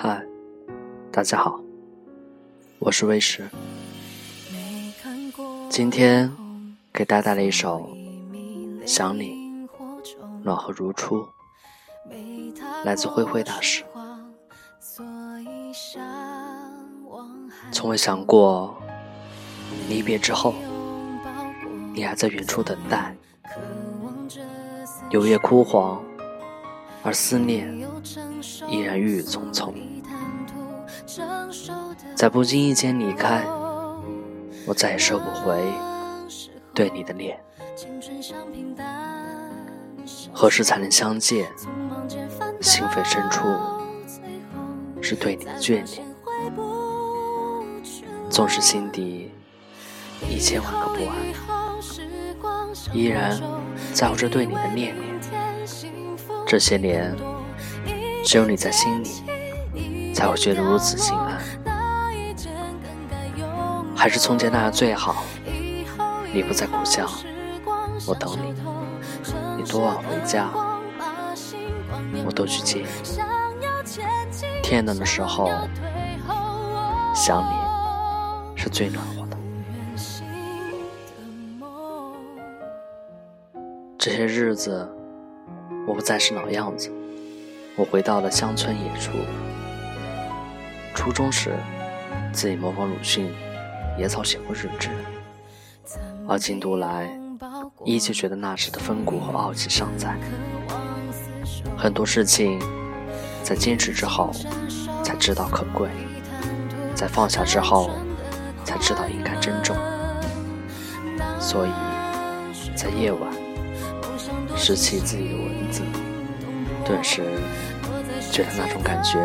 嗨大家好，我是魏石。今天给大家带来一首《想你》，暖和如初，来自灰灰大师。从未想过，离别之后，你还在远处等待。柳叶枯黄，而思念依然郁郁葱葱。在不经意间离开，我再也收不回对你的恋。何时才能相见？心扉深处是对你的眷恋。纵使心底一千万个不安，依然在乎着对你的念念。这些年，只有你在心里，才会觉得如此心安。还是从前那样最好。你不在故乡，我等你。你多晚回家，我都去接你。天冷的时候，想你是最暖和的。这些日子，我不再是老样子，我回到了乡村野处。初中时，自己模仿鲁迅。野草写过日志，而今读来，依旧觉得那时的风骨和傲气尚在。很多事情，在坚持之后，才知道可贵；在放下之后，才知道应该珍重。所以，在夜晚，拾起自己的文字，顿时觉得那种感觉，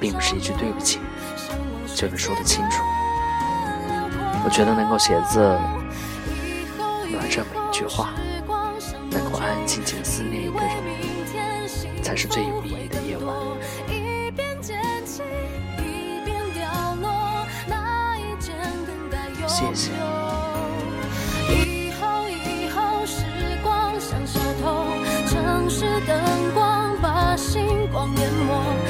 并不是一句对不起就能说得清楚。我觉得能够写字，暖着每一句话，能够安安静静思念一个人，才是最有意义的夜晚。谢谢。光淹没。